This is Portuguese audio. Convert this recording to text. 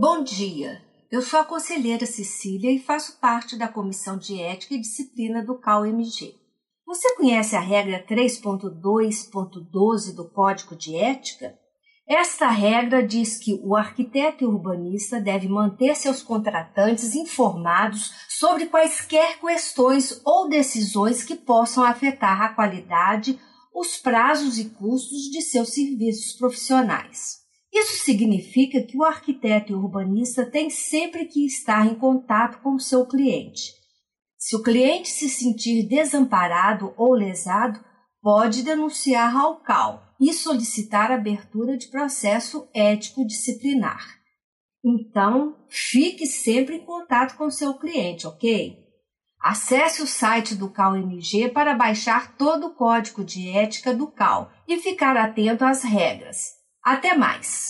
Bom dia, eu sou a conselheira Cecília e faço parte da Comissão de Ética e Disciplina do CAU-MG. Você conhece a regra 3.2.12 do Código de Ética? Esta regra diz que o arquiteto e urbanista deve manter seus contratantes informados sobre quaisquer questões ou decisões que possam afetar a qualidade, os prazos e custos de seus serviços profissionais. Isso significa que o arquiteto e urbanista têm sempre que estar em contato com o seu cliente. Se o cliente se sentir desamparado ou lesado, pode denunciar ao CAL e solicitar abertura de processo ético disciplinar. Então, fique sempre em contato com seu cliente, ok? Acesse o site do CalMG para baixar todo o código de ética do CAL e ficar atento às regras. Até mais!